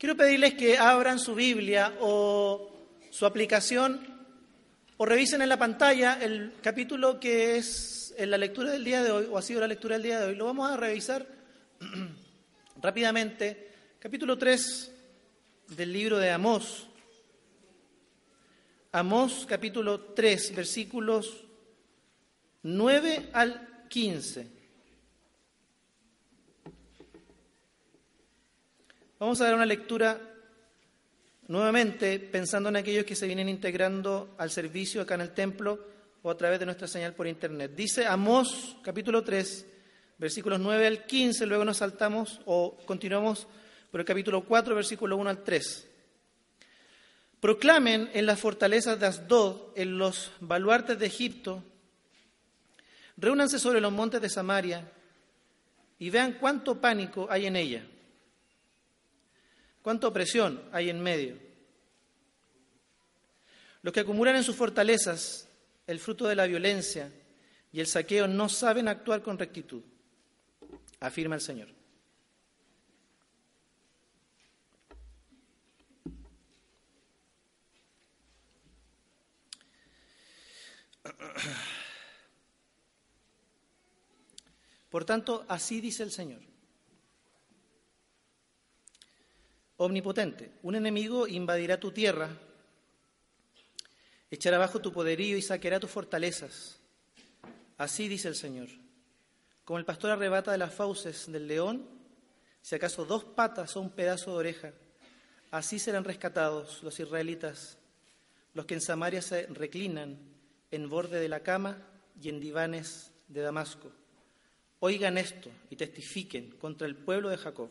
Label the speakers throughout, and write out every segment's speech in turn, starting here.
Speaker 1: Quiero pedirles que abran su Biblia o su aplicación o revisen en la pantalla el capítulo que es en la lectura del día de hoy o ha sido la lectura del día de hoy. Lo vamos a revisar rápidamente. Capítulo 3 del libro de Amós. Amós capítulo 3, versículos 9 al 15. Vamos a dar una lectura nuevamente pensando en aquellos que se vienen integrando al servicio acá en el templo o a través de nuestra señal por internet. Dice Amós capítulo 3, versículos 9 al 15, luego nos saltamos o continuamos por el capítulo 4, versículo 1 al 3. Proclamen en las fortalezas de Asdod, en los baluartes de Egipto, reúnanse sobre los montes de Samaria y vean cuánto pánico hay en ella ¿Cuánta opresión hay en medio? Los que acumulan en sus fortalezas el fruto de la violencia y el saqueo no saben actuar con rectitud, afirma el Señor. Por tanto, así dice el Señor. Omnipotente. Un enemigo invadirá tu tierra, echará abajo tu poderío y saqueará tus fortalezas. Así dice el Señor. Como el pastor arrebata de las fauces del león, si acaso dos patas o un pedazo de oreja, así serán rescatados los israelitas, los que en Samaria se reclinan en borde de la cama y en divanes de Damasco. Oigan esto y testifiquen contra el pueblo de Jacob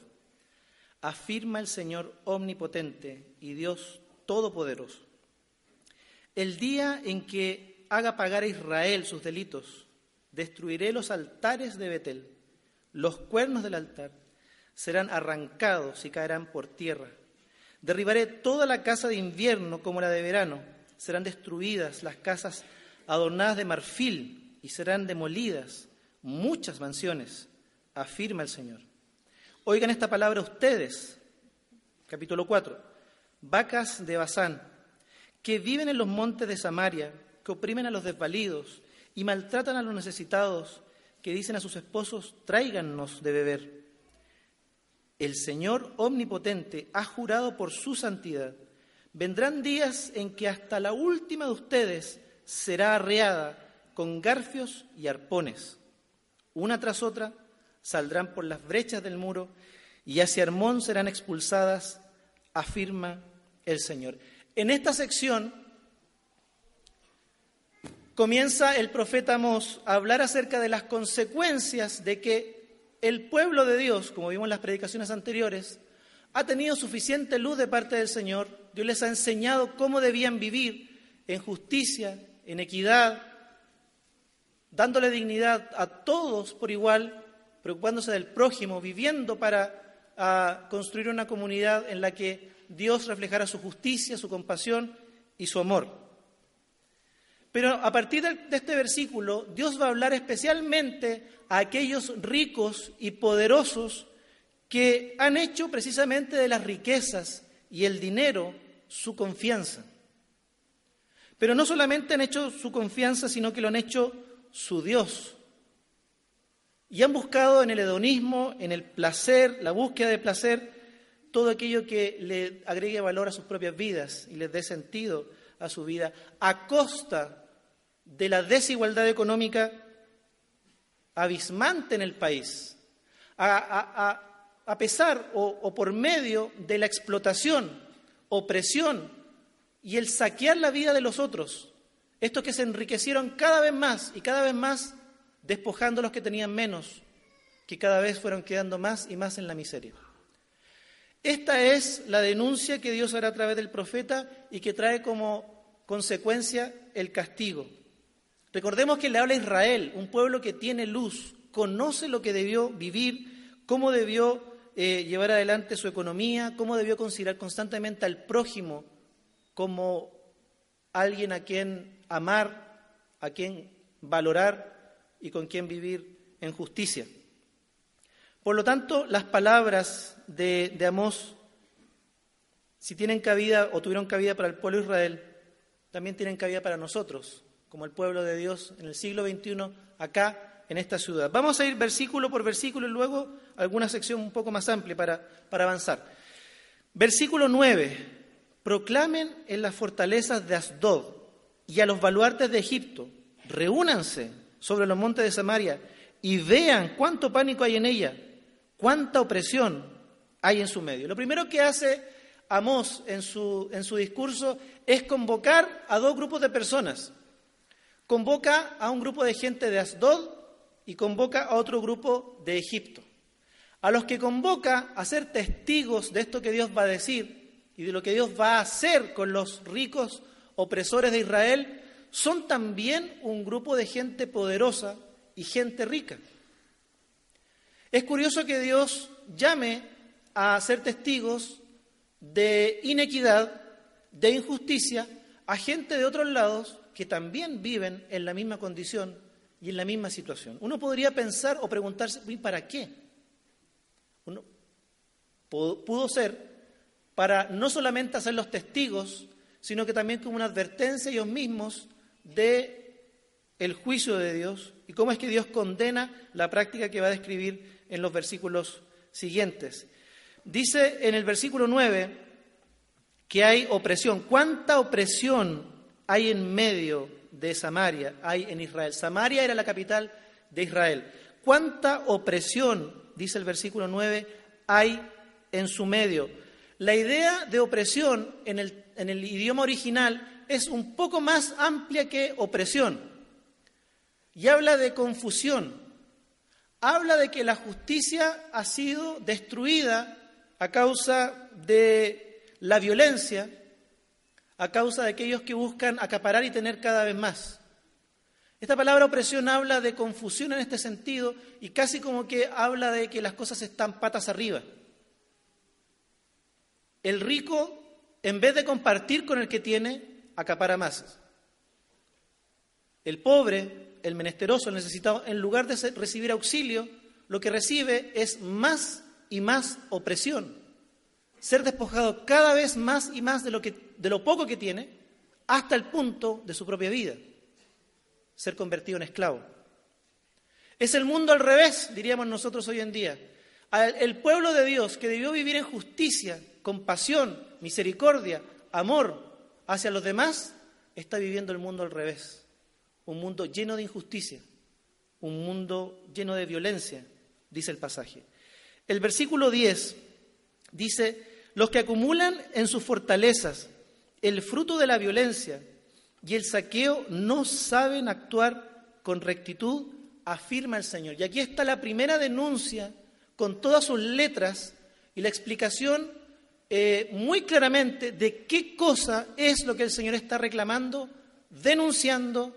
Speaker 1: afirma el Señor omnipotente y Dios todopoderoso. El día en que haga pagar a Israel sus delitos, destruiré los altares de Betel, los cuernos del altar serán arrancados y caerán por tierra. Derribaré toda la casa de invierno como la de verano, serán destruidas las casas adornadas de marfil y serán demolidas muchas mansiones, afirma el Señor. Oigan esta palabra ustedes, capítulo 4, vacas de Bazán, que viven en los montes de Samaria, que oprimen a los desvalidos y maltratan a los necesitados, que dicen a sus esposos, tráigannos de beber. El Señor omnipotente ha jurado por su santidad. Vendrán días en que hasta la última de ustedes será arreada con garfios y arpones. Una tras otra saldrán por las brechas del muro y hacia Hermón serán expulsadas, afirma el Señor. En esta sección comienza el profeta Amós a hablar acerca de las consecuencias de que el pueblo de Dios, como vimos en las predicaciones anteriores, ha tenido suficiente luz de parte del Señor. Dios les ha enseñado cómo debían vivir en justicia, en equidad, dándole dignidad a todos por igual preocupándose del prójimo, viviendo para construir una comunidad en la que Dios reflejara su justicia, su compasión y su amor. Pero a partir de este versículo, Dios va a hablar especialmente a aquellos ricos y poderosos que han hecho precisamente de las riquezas y el dinero su confianza. Pero no solamente han hecho su confianza, sino que lo han hecho su Dios, y han buscado en el hedonismo, en el placer, la búsqueda de placer, todo aquello que le agregue valor a sus propias vidas y les dé sentido a su vida, a costa de la desigualdad económica abismante en el país, a, pesar o, o por medio de la explotación, opresión y el saquear la vida de los otros, estos que se enriquecieron cada vez más y cada vez más despojando a los que tenían menos, que cada vez fueron quedando más y más en la miseria. Esta es la denuncia que Dios hará a través del profeta y que trae como consecuencia el castigo. Recordemos que le habla a Israel, un pueblo que tiene luz, conoce lo que debió vivir, cómo debió eh, llevar adelante su economía, cómo debió considerar constantemente al prójimo como alguien a quien amar, a quien valorar y con quien vivir en justicia. Por lo tanto, las palabras de, de Amós si tienen cabida o tuvieron cabida para el pueblo de Israel, también tienen cabida para nosotros, como el pueblo de Dios en el siglo XXI, acá en esta ciudad. Vamos a ir versículo por versículo y luego alguna sección un poco más amplia para, para avanzar. Versículo 9. Proclamen en las fortalezas de Asdod y a los baluartes de Egipto, reúnanse sobre los montes de Samaria y vean cuánto pánico hay en ella, cuánta opresión hay en su medio. Lo primero que hace Amós en su, en su discurso es convocar a dos grupos de personas. Convoca a un grupo de gente de Asdod y convoca a otro grupo de Egipto. A los que convoca a ser testigos de esto que Dios va a decir y de lo que Dios va a hacer con los ricos opresores de Israel, son también un grupo de gente poderosa y gente rica. Es curioso que Dios llame a ser testigos de inequidad, de injusticia, a gente de otros lados que también viven en la misma condición y en la misma situación. Uno podría pensar o preguntarse, ¿para qué? Uno, pudo ser para no solamente hacer los testigos, sino que también como una advertencia ellos mismos de el juicio de Dios y cómo es que Dios condena la práctica que va a describir en los versículos siguientes. Dice en el versículo 9 que hay opresión. ¿Cuánta opresión hay en medio de Samaria, hay en Israel? Samaria era la capital de Israel. ¿Cuánta opresión, dice el versículo 9, hay en su medio? La idea de opresión en el, en el idioma original es un poco más amplia que opresión y habla de confusión. Habla de que la justicia ha sido destruida a causa de la violencia, a causa de aquellos que buscan acaparar y tener cada vez más. Esta palabra opresión habla de confusión en este sentido y casi como que habla de que las cosas están patas arriba. El rico, en vez de compartir con el que tiene, acapara más. El pobre, el menesteroso, el necesitado, en lugar de recibir auxilio, lo que recibe es más y más opresión. Ser despojado cada vez más y más de lo, que, de lo poco que tiene hasta el punto de su propia vida. Ser convertido en esclavo. Es el mundo al revés, diríamos nosotros hoy en día. El pueblo de Dios que debió vivir en justicia, compasión, misericordia, amor hacia los demás, está viviendo el mundo al revés. Un mundo lleno de injusticia, un mundo lleno de violencia, dice el pasaje. El versículo 10 dice, los que acumulan en sus fortalezas el fruto de la violencia y el saqueo no saben actuar con rectitud, afirma el Señor. Y aquí está la primera denuncia con todas sus letras y la explicación eh, muy claramente de qué cosa es lo que el Señor está reclamando, denunciando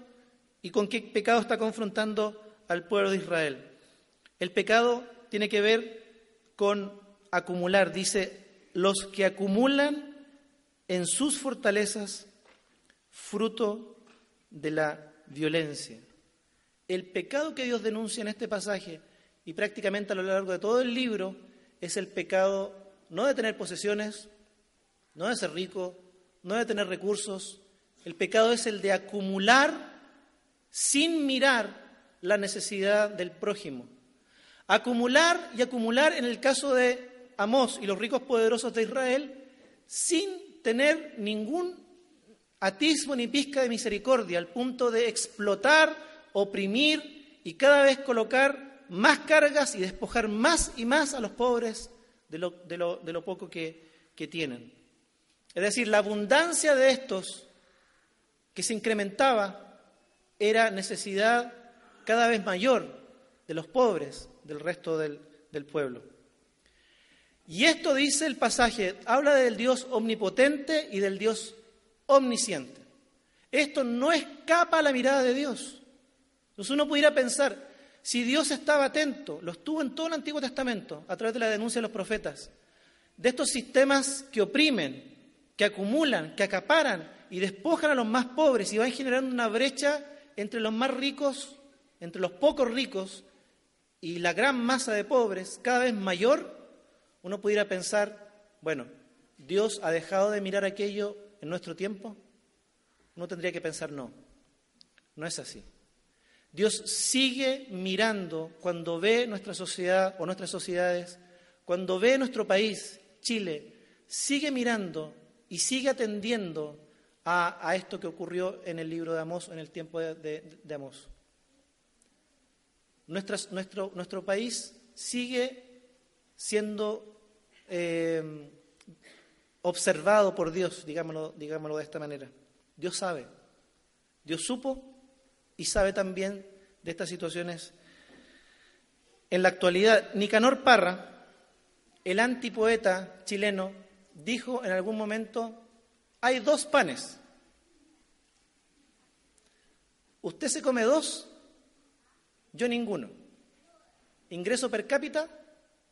Speaker 1: y con qué pecado está confrontando al pueblo de Israel. El pecado tiene que ver con acumular. Dice, los que acumulan en sus fortalezas fruto de la violencia. El pecado que Dios denuncia en este pasaje y prácticamente a lo largo de todo el libro es el pecado no de tener posesiones, no de ser rico, no de tener recursos. El pecado es el de acumular sin mirar la necesidad del prójimo. Acumular y acumular en el caso de Amós y los ricos poderosos de Israel sin tener ningún atismo ni pizca de misericordia, al punto de explotar, oprimir y cada vez colocar más cargas y despojar más y más a los pobres de lo, poco que, que tienen. Es decir, la abundancia de estos que se incrementaba era necesidad cada vez mayor de los pobres del resto del, pueblo. Y esto dice el pasaje, habla del Dios omnipotente y del Dios omnisciente. Esto no escapa a la mirada de Dios. Entonces uno pudiera pensar, si Dios estaba atento, lo estuvo en todo el Antiguo Testamento, a través de la denuncia de los profetas, de estos sistemas que oprimen, que acumulan, que acaparan y despojan a los más pobres y van generando una brecha entre los más ricos, entre los pocos ricos y la gran masa de pobres cada vez mayor, uno pudiera pensar, bueno, ¿Dios ha dejado de mirar aquello en nuestro tiempo? Uno tendría que pensar no. No es así. Dios sigue mirando cuando ve nuestra sociedad o nuestras sociedades, cuando ve nuestro país, Chile, sigue mirando y sigue atendiendo a, esto que ocurrió en el libro de Amós, en el tiempo de, de, Amós. nuestro, nuestro país sigue siendo eh, observado por Dios, digámoslo, digámoslo de esta manera. Dios sabe, Dios supo y sabe también de estas situaciones. En la actualidad, Nicanor Parra, el antipoeta chileno, dijo en algún momento, hay dos panes. Usted se come dos, yo ninguno. Ingreso per cápita,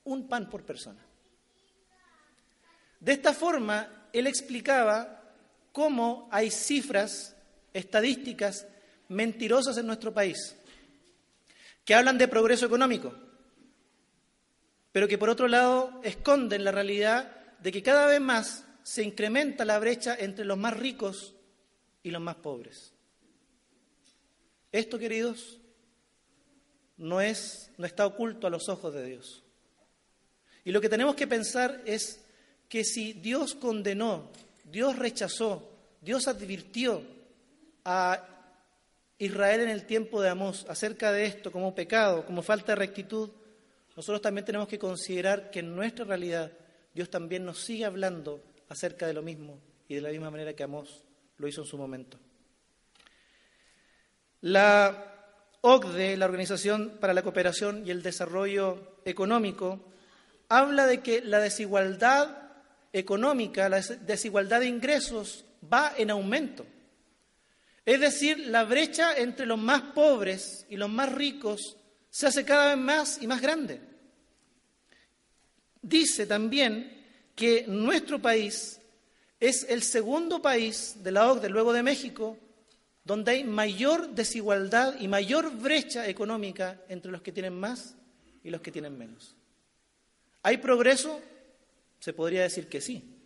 Speaker 1: un pan por persona. De esta forma, él explicaba cómo hay cifras estadísticas mentirosas en nuestro país, que hablan de progreso económico, pero que por otro lado esconden la realidad de que cada vez más se incrementa la brecha entre los más ricos y los más pobres. Esto, queridos, no es no está oculto a los ojos de Dios. Y lo que tenemos que pensar es que si Dios condenó, Dios rechazó, Dios advirtió a Israel en el tiempo de Amós acerca de esto como pecado, como falta de rectitud, nosotros también tenemos que considerar que en nuestra realidad Dios también nos sigue hablando acerca de lo mismo y de la misma manera que Amós lo hizo en su momento. La OCDE, la Organización para la Cooperación y el Desarrollo Económico, habla de que la desigualdad económica, la desigualdad de ingresos va en aumento. Es decir, la brecha entre los más pobres y los más ricos se hace cada vez más y más grande. Dice también que nuestro país es el segundo país de la OCDE, luego de México, donde hay mayor desigualdad y mayor brecha económica entre los que tienen más y los que tienen menos. ¿Hay progreso? Se podría decir que sí.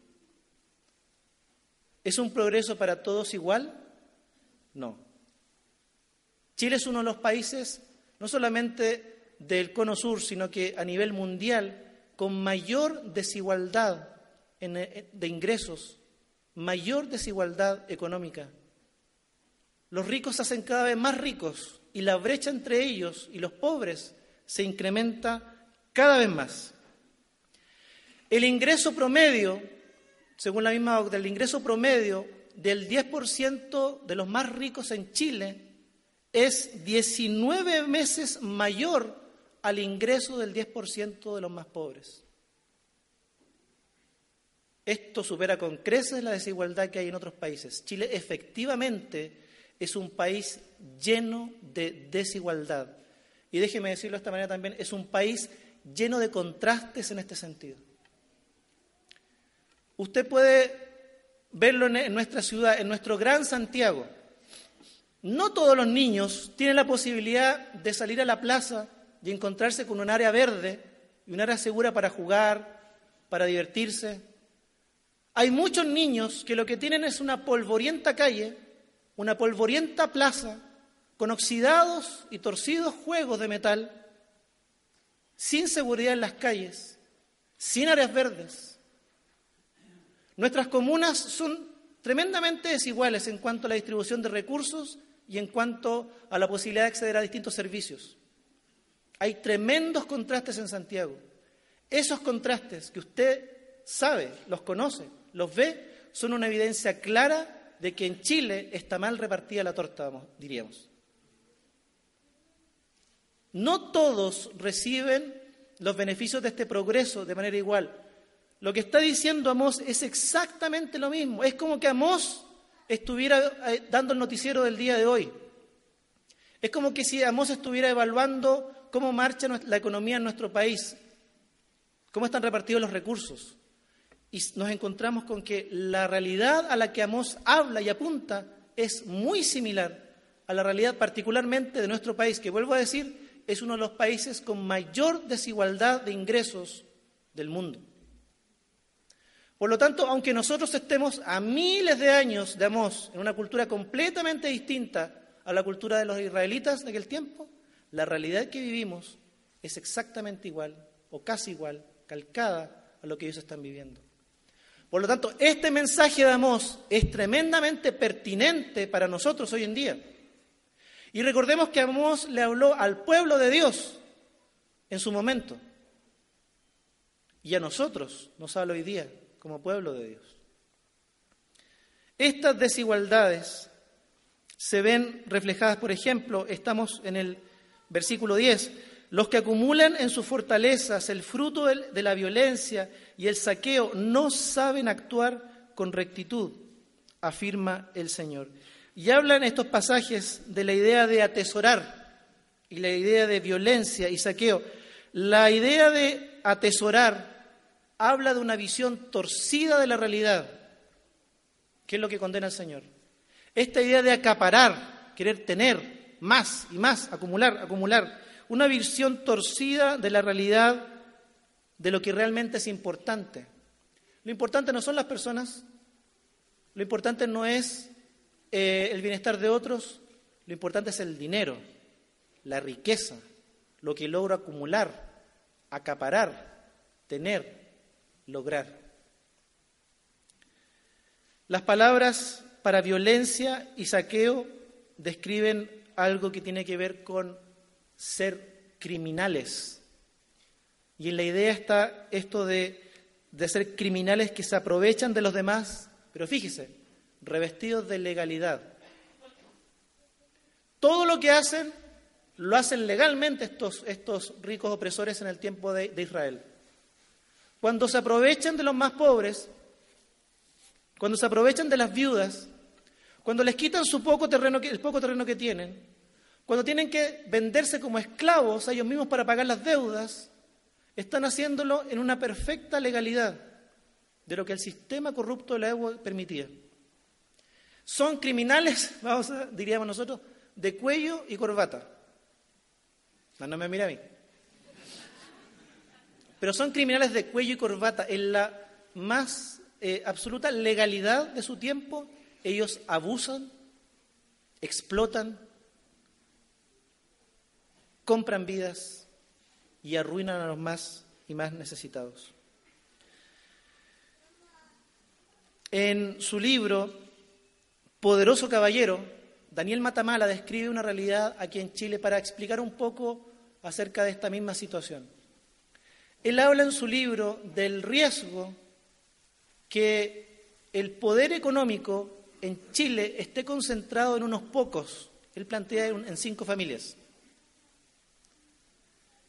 Speaker 1: ¿Es un progreso para todos igual? No. Chile es uno de los países, no solamente del cono sur, sino que a nivel mundial, con mayor desigualdad eh, de ingresos, mayor desigualdad económica. Los ricos se hacen cada vez más ricos y la brecha entre ellos y los pobres se incrementa cada vez más. El ingreso promedio, según la misma OCDE, el ingreso promedio del 10% de los más ricos en Chile es 19 meses mayor al ingreso del 10% de los más pobres. Esto supera con creces la desigualdad que hay en otros países. Chile efectivamente es un país lleno de desigualdad. Y déjeme decirlo de esta manera también, es un país lleno de contrastes en este sentido. Usted puede verlo en nuestra ciudad, en nuestro gran Santiago. No todos los niños tienen la posibilidad de salir a la plaza y encontrarse con un área verde y un área segura para jugar, para divertirse. Hay muchos niños que lo que tienen es una polvorienta calle, una polvorienta plaza, con oxidados y torcidos juegos de metal, sin seguridad en las calles, sin áreas verdes Nuestras comunas son tremendamente desiguales en cuanto a la distribución de recursos y en cuanto a la posibilidad de acceder a distintos servicios. Hay tremendos contrastes en Santiago. Esos contrastes que usted sabe, los conoce, los ve, son una evidencia clara de que en Chile está mal repartida la torta, diríamos. No todos reciben los beneficios de este progreso de manera igual. Lo que está diciendo Amós es exactamente lo mismo. Es como que Amós estuviera eh, dando el noticiero del día de hoy. Es como que si Amós estuviera evaluando cómo marcha la economía en nuestro país, cómo están repartidos los recursos. Y nos encontramos con que la realidad a la que Amós habla y apunta es muy similar a la realidad particularmente de nuestro país, que vuelvo a decir, es uno de los países con mayor desigualdad de ingresos del mundo. Por lo tanto, aunque nosotros estemos a miles de años de Amós en una cultura completamente distinta a la cultura de los israelitas de aquel tiempo, la realidad que vivimos es exactamente igual o casi igual, calcada a lo que ellos están viviendo. Por lo tanto, este mensaje de Amós es tremendamente pertinente para nosotros hoy en día. Y recordemos que Amós le habló al pueblo de Dios en su momento. Y a nosotros nos habla hoy día como pueblo de Dios. Estas desigualdades se ven reflejadas, por ejemplo, estamos en el versículo 10, los que acumulan en sus fortalezas el fruto de la violencia y el saqueo no saben actuar con rectitud, afirma el Señor. Y hablan estos pasajes de la idea de atesorar y la idea de violencia y saqueo. La idea de atesorar habla de una visión torcida de la realidad, que es lo que condena el Señor. Esta idea de acaparar, querer tener más y más, acumular, acumular, una visión torcida de la realidad de lo que realmente es importante. Lo importante no son las personas, lo importante no es eh, el bienestar de otros, lo importante es el dinero, la riqueza, lo que logro acumular, acaparar, tener, lograr. Las palabras para violencia y saqueo describen algo que tiene que ver con ser criminales. Y en la idea está esto de, de ser criminales que se aprovechan de los demás, pero fíjese, revestidos de legalidad. Todo lo que hacen lo hacen legalmente estos, estos ricos opresores en el tiempo de, de, Israel. Cuando se aprovechan de los más pobres, cuando se aprovechan de las viudas, cuando les quitan su poco terreno, el poco terreno que tienen, cuando tienen que venderse como esclavos a ellos mismos para pagar las deudas, están haciéndolo en una perfecta legalidad de lo que el sistema corrupto de la EU permitía. Son criminales, vamos a, diríamos nosotros, de cuello y corbata. No, no me mira a mí. Pero son criminales de cuello y corbata. En la más eh, absoluta legalidad de su tiempo, ellos abusan, explotan, compran vidas y arruinan a los más y más necesitados. En su libro Poderoso Caballero, Daniel Matamala describe una realidad aquí en Chile para explicar un poco acerca de esta misma situación. Él habla en su libro del riesgo que el poder económico en Chile esté concentrado en unos pocos. Él plantea en cinco familias.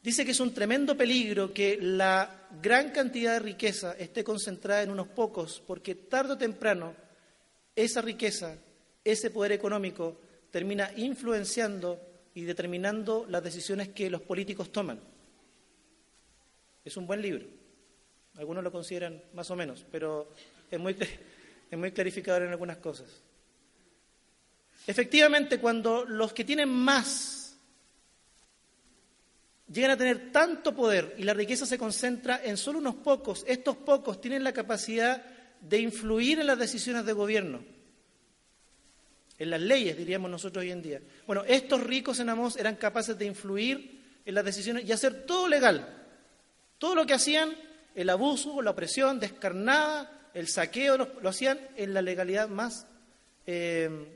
Speaker 1: Dice que es un tremendo peligro que la gran cantidad de riqueza esté concentrada en unos pocos, porque tarde o temprano esa riqueza, ese poder económico, termina influenciando y determinando las decisiones que los políticos toman. Es un buen libro. Algunos lo consideran más o menos, pero es muy, es muy clarificador en algunas cosas. Efectivamente, cuando los que tienen más llegan a tener tanto poder y la riqueza se concentra en solo unos pocos, estos pocos tienen la capacidad de influir en las decisiones de gobierno, en las leyes, diríamos nosotros hoy en día. Bueno, estos ricos en Amós eran capaces de influir en las decisiones y hacer todo legal. Todo lo que hacían, el abuso, la opresión descarnada, el saqueo, lo, hacían en la legalidad más, eh,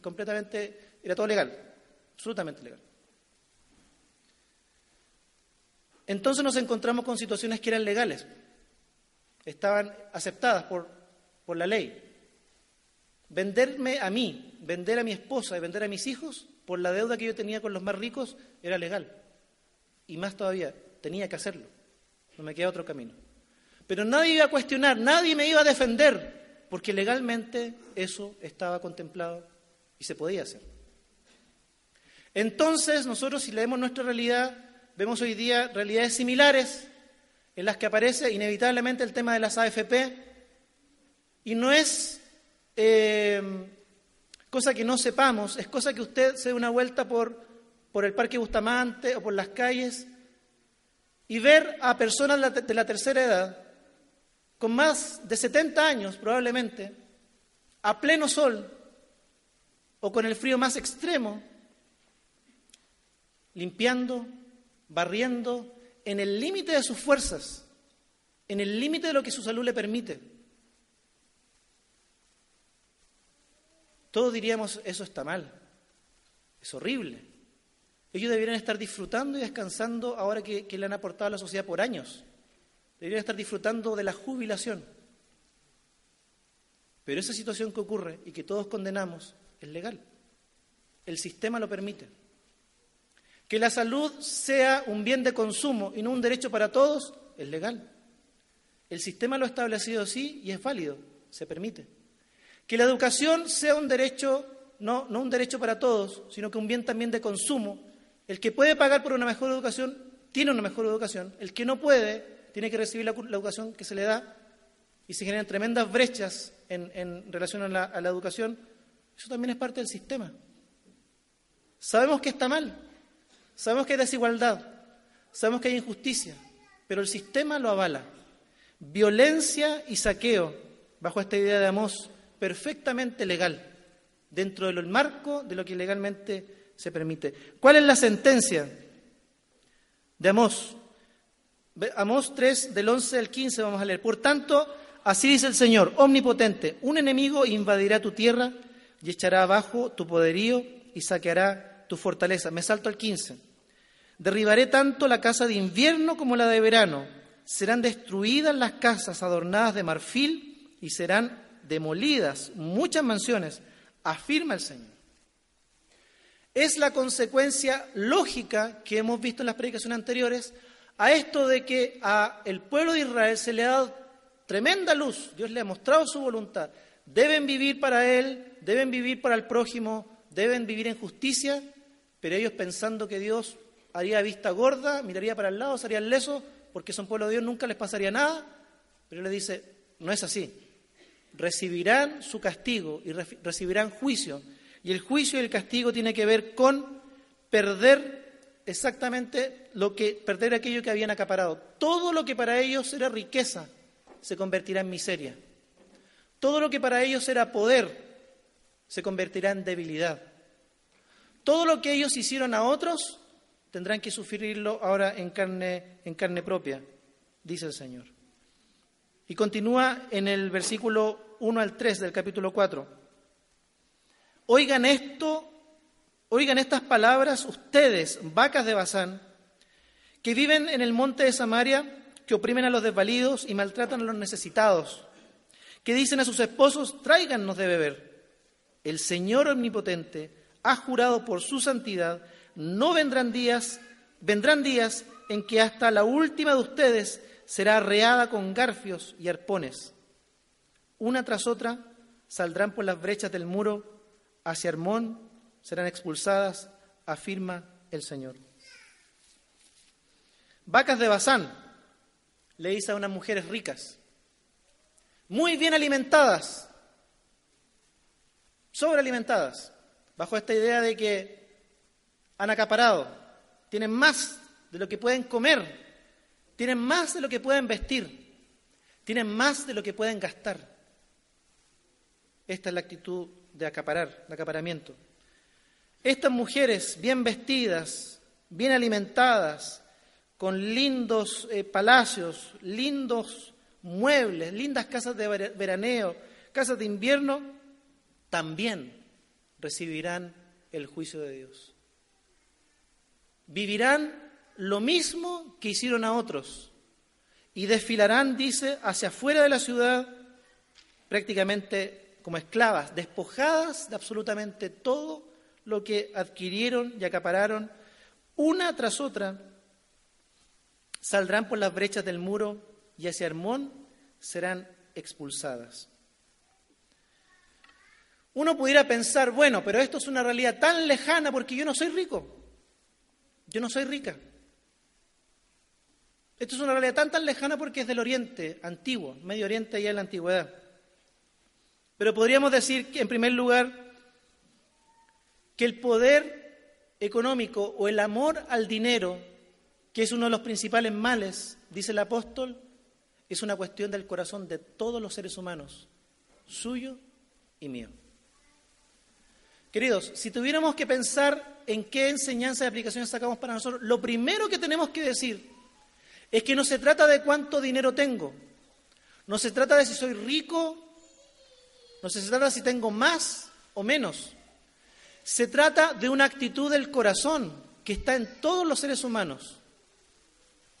Speaker 1: completamente, era todo legal, absolutamente legal. Entonces nos encontramos con situaciones que eran legales, estaban aceptadas por, por la ley. Venderme a mí, vender a mi esposa y vender a mis hijos por la deuda que yo tenía con los más ricos era legal. Y más todavía, tenía que hacerlo. No me queda otro camino. Pero nadie iba a cuestionar, nadie me iba a defender, porque legalmente eso estaba contemplado y se podía hacer. Entonces, nosotros si leemos nuestra realidad, vemos hoy día realidades similares en las que aparece inevitablemente el tema de las AFP y no es eh, cosa que no sepamos, es cosa que usted se dé una vuelta por, por el Parque Bustamante o por las calles y ver a personas de la tercera edad con más de 70 años probablemente, a pleno sol o con el frío más extremo, limpiando, barriendo, en el límite de sus fuerzas, en el límite de lo que su salud le permite. Todos diríamos, eso está mal, es horrible. Ellos deberían estar disfrutando y descansando ahora que, le han aportado a la sociedad por años. Deberían estar disfrutando de la jubilación. Pero esa situación que ocurre y que todos condenamos es legal. El sistema lo permite. Que la salud sea un bien de consumo y no un derecho para todos es legal. El sistema lo ha establecido así y es válido, se permite. Que la educación sea un derecho, no, no un derecho para todos, sino que un bien también de consumo. El que puede pagar por una mejor educación tiene una mejor educación. El que no puede tiene que recibir la, educación que se le da y se generan tremendas brechas en, relación a la, a la educación. Eso también es parte del sistema. Sabemos que está mal, sabemos que hay desigualdad, sabemos que hay injusticia, pero el sistema lo avala. Violencia y saqueo, bajo esta idea de Amós, perfectamente legal, dentro del marco de lo que legalmente se permite. ¿Cuál es la sentencia de Amós? Amós 3, del 11 al 15 vamos a leer. Por tanto, así dice el Señor, omnipotente, un enemigo invadirá tu tierra y echará abajo tu poderío y saqueará tu fortaleza. Me salto al 15. Derribaré tanto la casa de invierno como la de verano. Serán destruidas las casas adornadas de marfil y serán demolidas muchas mansiones, afirma el Señor. Es la consecuencia lógica que hemos visto en las predicaciones anteriores a esto de que a el pueblo de Israel se le ha dado tremenda luz, Dios le ha mostrado su voluntad. Deben vivir para Él, deben vivir para el prójimo, deben vivir en justicia, pero ellos pensando que Dios haría vista gorda, miraría para el lado, serían lesos, porque son pueblo de Dios, nunca les pasaría nada, pero Él le dice, no es así recibirán su castigo y recibirán juicio. Y el juicio y el castigo tiene que ver con perder exactamente lo que perder aquello que habían acaparado. Todo lo que para ellos era riqueza se convertirá en miseria. Todo lo que para ellos era poder se convertirá en debilidad. Todo lo que ellos hicieron a otros tendrán que sufrirlo ahora en carne en carne propia, dice el Señor. Y continúa en el versículo 1 al 3 del capítulo 4. Oigan esto, oigan estas palabras ustedes, vacas de Bazán, que viven en el monte de Samaria, que oprimen a los desvalidos y maltratan a los necesitados, que dicen a sus esposos, tráigannos de beber. El Señor omnipotente ha jurado por su santidad, no vendrán días, vendrán días en que hasta la última de ustedes será arreada con garfios y arpones. Una tras otra saldrán por las brechas del muro hacia Hermón, serán expulsadas, afirma el Señor. Vacas de Bazán, le dice a unas mujeres ricas, muy bien alimentadas, sobrealimentadas, bajo esta idea de que han acaparado, tienen más de lo que pueden comer tienen más de lo que pueden vestir, tienen más de lo que pueden gastar. Esta es la actitud de acaparar, de acaparamiento. Estas mujeres bien vestidas, bien alimentadas, con lindos eh, palacios, lindos muebles, lindas casas de veraneo, casas de invierno, también recibirán el juicio de Dios. Vivirán lo mismo que hicieron a otros y desfilarán, dice, hacia afuera de la ciudad prácticamente como esclavas, despojadas de absolutamente todo lo que adquirieron y acapararon, una tras otra, saldrán por las brechas del muro y hacia Hermón serán expulsadas. Uno pudiera pensar, bueno, pero esto es una realidad tan lejana porque yo no soy rico, yo no soy rica. Esto es una realidad tan tan lejana porque es del Oriente antiguo, Medio Oriente y en la antigüedad. Pero podríamos decir que, en primer lugar, que el poder económico o el amor al dinero, que es uno de los principales males, dice el apóstol, es una cuestión del corazón de todos los seres humanos, suyo y mío. Queridos, si tuviéramos que pensar en qué enseñanza y aplicaciones sacamos para nosotros, lo primero que tenemos que decir es que no se trata de cuánto dinero tengo, no se trata de si soy rico, no se trata si tengo más o menos, se trata de una actitud del corazón que está en todos los seres humanos.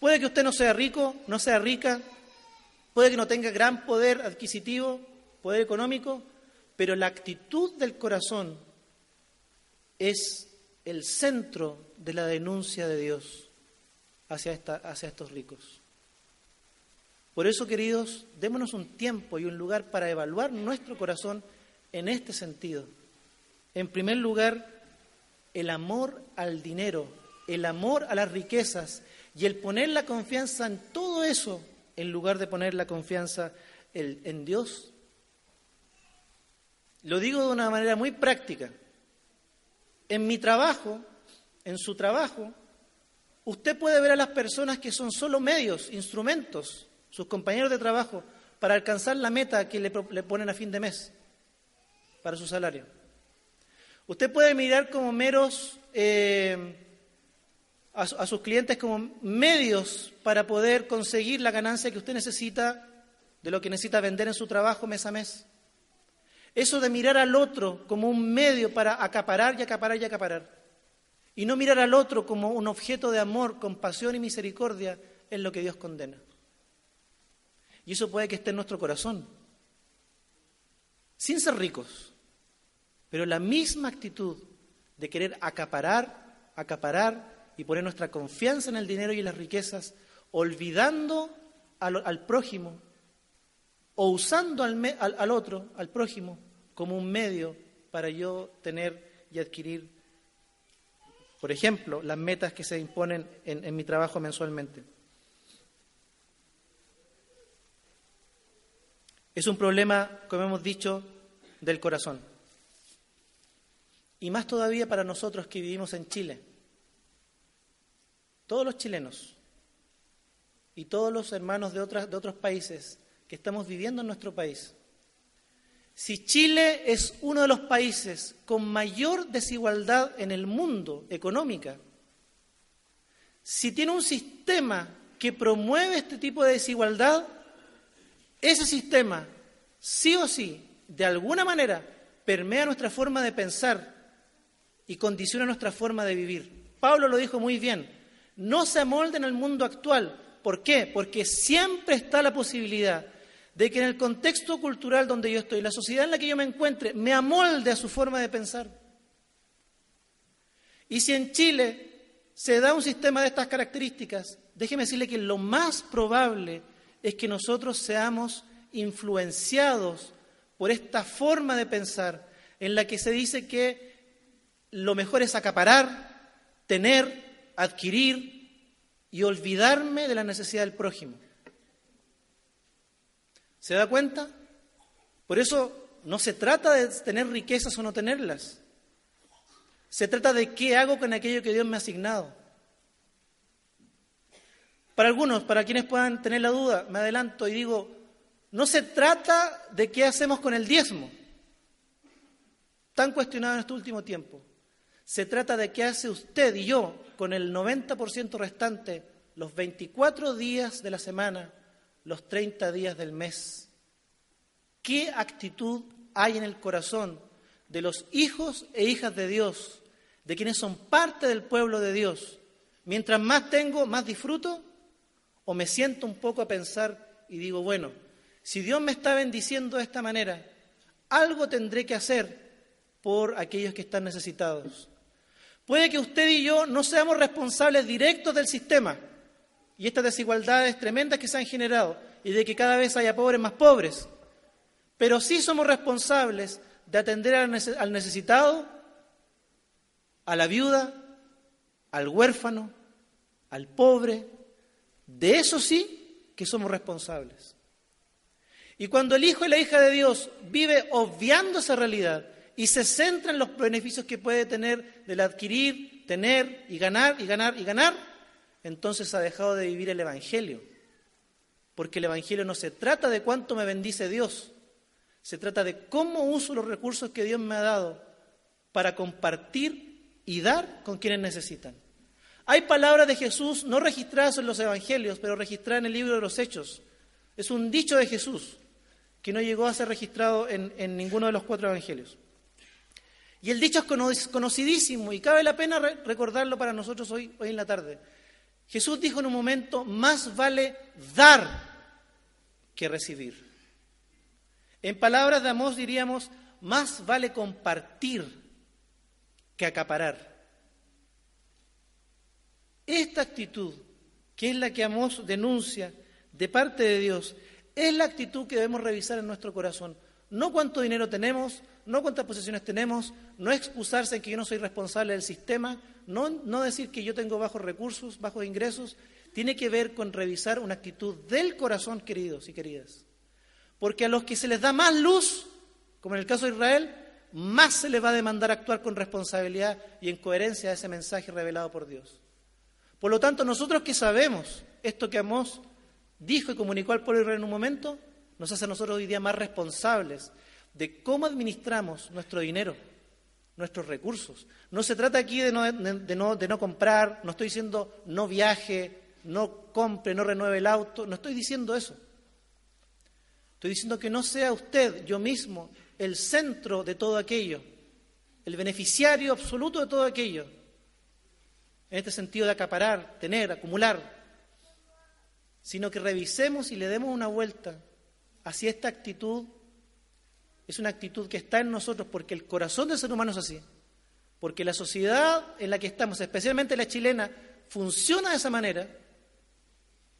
Speaker 1: Puede que usted no sea rico, no sea rica, puede que no tenga gran poder adquisitivo, poder económico, pero la actitud del corazón es el centro de la denuncia de Dios hacia, hacia estos ricos. Por eso, queridos, démonos un tiempo y un lugar para evaluar nuestro corazón en este sentido. En primer lugar, el amor al dinero, el amor a las riquezas y el poner la confianza en todo eso en lugar de poner la confianza en Dios. Lo digo de una manera muy práctica. En mi trabajo, en su trabajo, usted puede ver a las personas que son solo medios, instrumentos, sus compañeros de trabajo, para alcanzar la meta que le, ponen a fin de mes para su salario. Usted puede mirar como meros eh, a, a, sus clientes como medios para poder conseguir la ganancia que usted necesita de lo que necesita vender en su trabajo mes a mes. Eso de mirar al otro como un medio para acaparar y acaparar y acaparar. Y no mirar al otro como un objeto de amor, compasión y misericordia es lo que Dios condena. Y eso puede que esté en nuestro corazón, sin ser ricos, pero la misma actitud de querer acaparar, acaparar y poner nuestra confianza en el dinero y en las riquezas, olvidando al prójimo o usando al, otro, al prójimo, como un medio para yo tener y adquirir, por ejemplo, las metas que se imponen en, en mi trabajo mensualmente. Es un problema, como hemos dicho, del corazón. Y más todavía para nosotros que vivimos en Chile. Todos los chilenos y todos los hermanos de, otras, de otros países que estamos viviendo en nuestro país. Si Chile es uno de los países con mayor desigualdad en el mundo económica, si tiene un sistema que promueve este tipo de desigualdad, ese sistema, sí o sí, de alguna manera, permea nuestra forma de pensar y condiciona nuestra forma de vivir. Pablo lo dijo muy bien, no se amolden al mundo actual. ¿Por qué? Porque siempre está la posibilidad de que en el contexto cultural donde yo estoy, la sociedad en la que yo me encuentre, me amolde a su forma de pensar. Y si en Chile se da un sistema de estas características, déjeme decirle que lo más probable es que nosotros seamos influenciados por esta forma de pensar en la que se dice que lo mejor es acaparar, tener, adquirir y olvidarme de la necesidad del prójimo. ¿Se da cuenta? Por eso no se trata de tener riquezas o no tenerlas. Se trata de qué hago con aquello que Dios me ha asignado. Para algunos, para quienes puedan tener la duda, me adelanto y digo, no se trata de qué hacemos con el diezmo, tan cuestionado en este último tiempo. Se trata de qué hace usted y yo con el 90% restante, los 24 días de la semana, los 30 días del mes. ¿Qué actitud hay en el corazón de los hijos e hijas de Dios, de quienes son parte del pueblo de Dios? Mientras más tengo, más disfruto, o me siento un poco a pensar y digo, bueno, si Dios me está bendiciendo de esta manera, algo tendré que hacer por aquellos que están necesitados. Puede que usted y yo no seamos responsables directos del sistema, y estas desigualdades tremendas que se han generado y de que cada vez haya pobres más pobres. Pero sí somos responsables de atender al necesitado, a la viuda, al huérfano, al pobre. De eso sí que somos responsables. Y cuando el hijo y la hija de Dios vive obviando esa realidad y se centra en los beneficios que puede tener del adquirir, tener y ganar y ganar y ganar, entonces ha dejado de vivir el Evangelio. Porque el Evangelio no se trata de cuánto me bendice Dios, se trata de cómo uso los recursos que Dios me ha dado para compartir y dar con quienes necesitan. Hay palabras de Jesús no registradas en los Evangelios, pero registradas en el libro de los Hechos. Es un dicho de Jesús que no llegó a ser registrado en, ninguno de los cuatro Evangelios. Y el dicho es conocidísimo y cabe la pena recordarlo para nosotros hoy, hoy en la tarde. Jesús dijo en un momento, más vale dar que recibir. En palabras de Amós diríamos, más vale compartir que acaparar. Esta actitud, que es la que Amós denuncia de parte de Dios, es la actitud que debemos revisar en nuestro corazón. No cuánto dinero tenemos, no cuántas posesiones tenemos, no excusarse en que yo no soy responsable del sistema, no, no decir que yo tengo bajos recursos, bajos ingresos, tiene que ver con revisar una actitud del corazón, queridos y queridas. Porque a los que se les da más luz, como en el caso de Israel, más se les va a demandar actuar con responsabilidad y en coherencia a ese mensaje revelado por Dios. Por lo tanto, nosotros que sabemos esto que Amós dijo y comunicó al pueblo Israel en un momento, nos hace a nosotros hoy día más responsables de cómo administramos nuestro dinero, nuestros recursos. No se trata aquí de no, de, no, de no comprar, no estoy diciendo no viaje, no compre, no renueve el auto, no estoy diciendo eso. Estoy diciendo que no sea usted, yo mismo, el centro de todo aquello, el beneficiario absoluto de todo aquello, en este sentido de acaparar, tener, acumular, sino que revisemos y le demos una vuelta hacia esta actitud. Es una actitud que está en nosotros porque el corazón del ser humano es así, porque la sociedad en la que estamos, especialmente la chilena, funciona de esa manera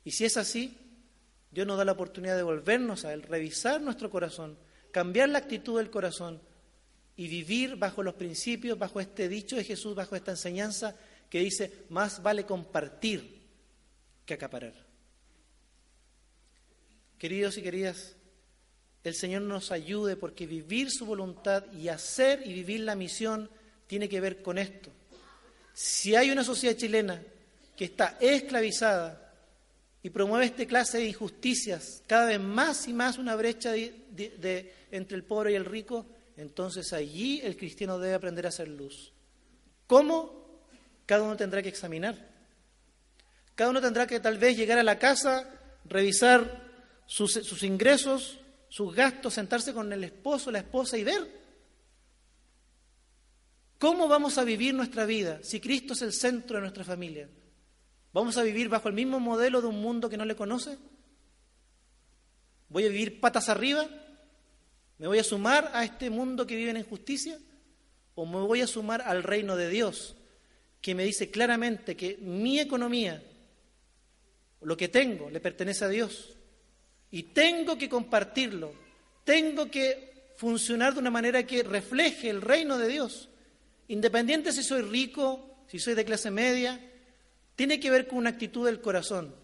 Speaker 1: y si es así, Dios nos da la oportunidad de volvernos a Él, revisar nuestro corazón, cambiar la actitud del corazón y vivir bajo los principios, bajo este dicho de Jesús, bajo esta enseñanza que dice, más vale compartir que acaparar. Queridos y queridas, el Señor nos ayude porque vivir su voluntad y hacer y vivir la misión tiene que ver con esto. Si hay una sociedad chilena que está esclavizada, y promueve esta clase de injusticias, cada vez más y más una brecha entre el pobre y el rico, entonces allí el cristiano debe aprender a hacer luz. ¿Cómo? Cada uno tendrá que examinar. Cada uno tendrá que tal vez llegar a la casa, revisar sus, ingresos, sus gastos, sentarse con el esposo, la esposa y ver cómo vamos a vivir nuestra vida si Cristo es el centro de nuestra familia. ¿Vamos a vivir bajo el mismo modelo de un mundo que no le conoce? ¿Voy a vivir patas arriba? ¿Me voy a sumar a este mundo que vive en injusticia? ¿O me voy a sumar al reino de Dios, que me dice claramente que mi economía, lo que tengo, le pertenece a Dios? Y tengo que compartirlo, tengo que funcionar de una manera que refleje el reino de Dios, independiente si soy rico, si soy de clase media, tiene que ver con una actitud del corazón,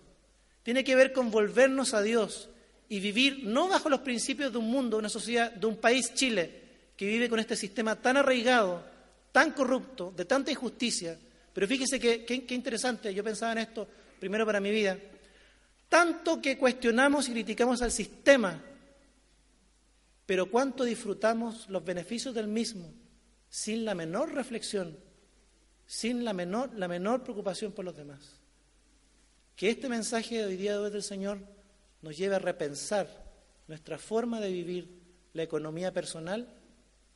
Speaker 1: tiene que ver con volvernos a Dios y vivir no bajo los principios de un mundo, de una sociedad, de un país, Chile, que vive con este sistema tan arraigado, tan corrupto, de tanta injusticia. Pero fíjese que, qué interesante, yo pensaba en esto primero para mi vida, tanto que cuestionamos y criticamos al sistema, pero cuánto disfrutamos los beneficios del mismo sin la menor reflexión sin la menor, la menor preocupación por los demás. Que este mensaje de hoy día de hoy del Señor nos lleve a repensar nuestra forma de vivir la economía personal,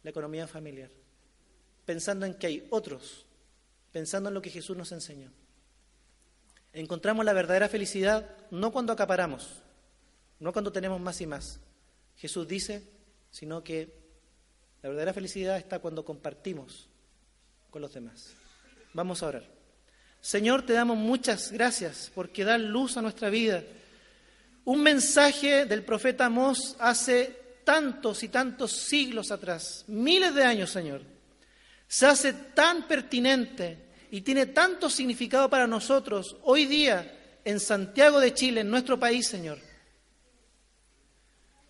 Speaker 1: la economía familiar, pensando en que hay otros, pensando en lo que Jesús nos enseñó. Encontramos la verdadera felicidad no cuando acaparamos, no cuando tenemos más y más. Jesús dice, sino que la verdadera felicidad está cuando compartimos con los demás. Vamos a orar. Señor, te damos muchas gracias porque dan luz a nuestra vida. Un mensaje del profeta Amós hace tantos y tantos siglos atrás, miles de años, Señor, se hace tan pertinente y tiene tanto significado para nosotros hoy día en Santiago de Chile, en nuestro país, Señor.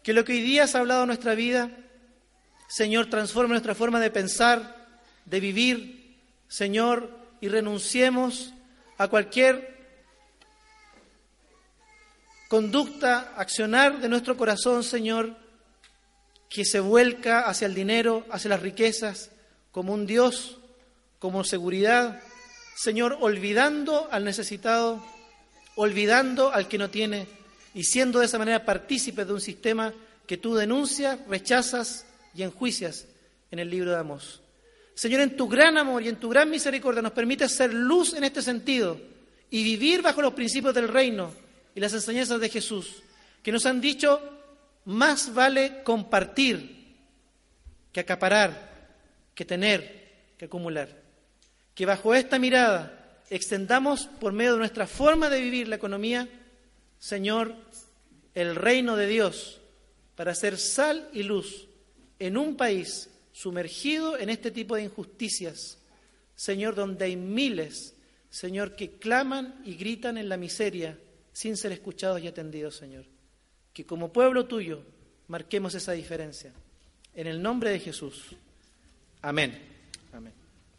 Speaker 1: Que lo que hoy día has hablado en nuestra vida, Señor, transforme nuestra forma de pensar, de vivir, Señor, y renunciemos a cualquier conducta, accionar de nuestro corazón, Señor, que se vuelca hacia el dinero, hacia las riquezas, como un Dios, como seguridad, Señor, olvidando al necesitado, olvidando al que no tiene y siendo de esa manera partícipes de un sistema que tú denuncias, rechazas y enjuicias en el libro de Amós. Señor, en tu gran amor y en tu gran misericordia nos permite ser luz en este sentido y vivir bajo los principios del reino y las enseñanzas de Jesús, que nos han dicho, más vale compartir que acaparar, que tener, que acumular. Que bajo esta mirada extendamos por medio de nuestra forma de vivir la economía, Señor, el reino de Dios para ser sal y luz en un país sumergido en este tipo de injusticias, Señor, donde hay miles, Señor, que claman y gritan en la miseria sin ser escuchados y atendidos, Señor. Que como pueblo tuyo marquemos esa diferencia. En el nombre de Jesús. Amén.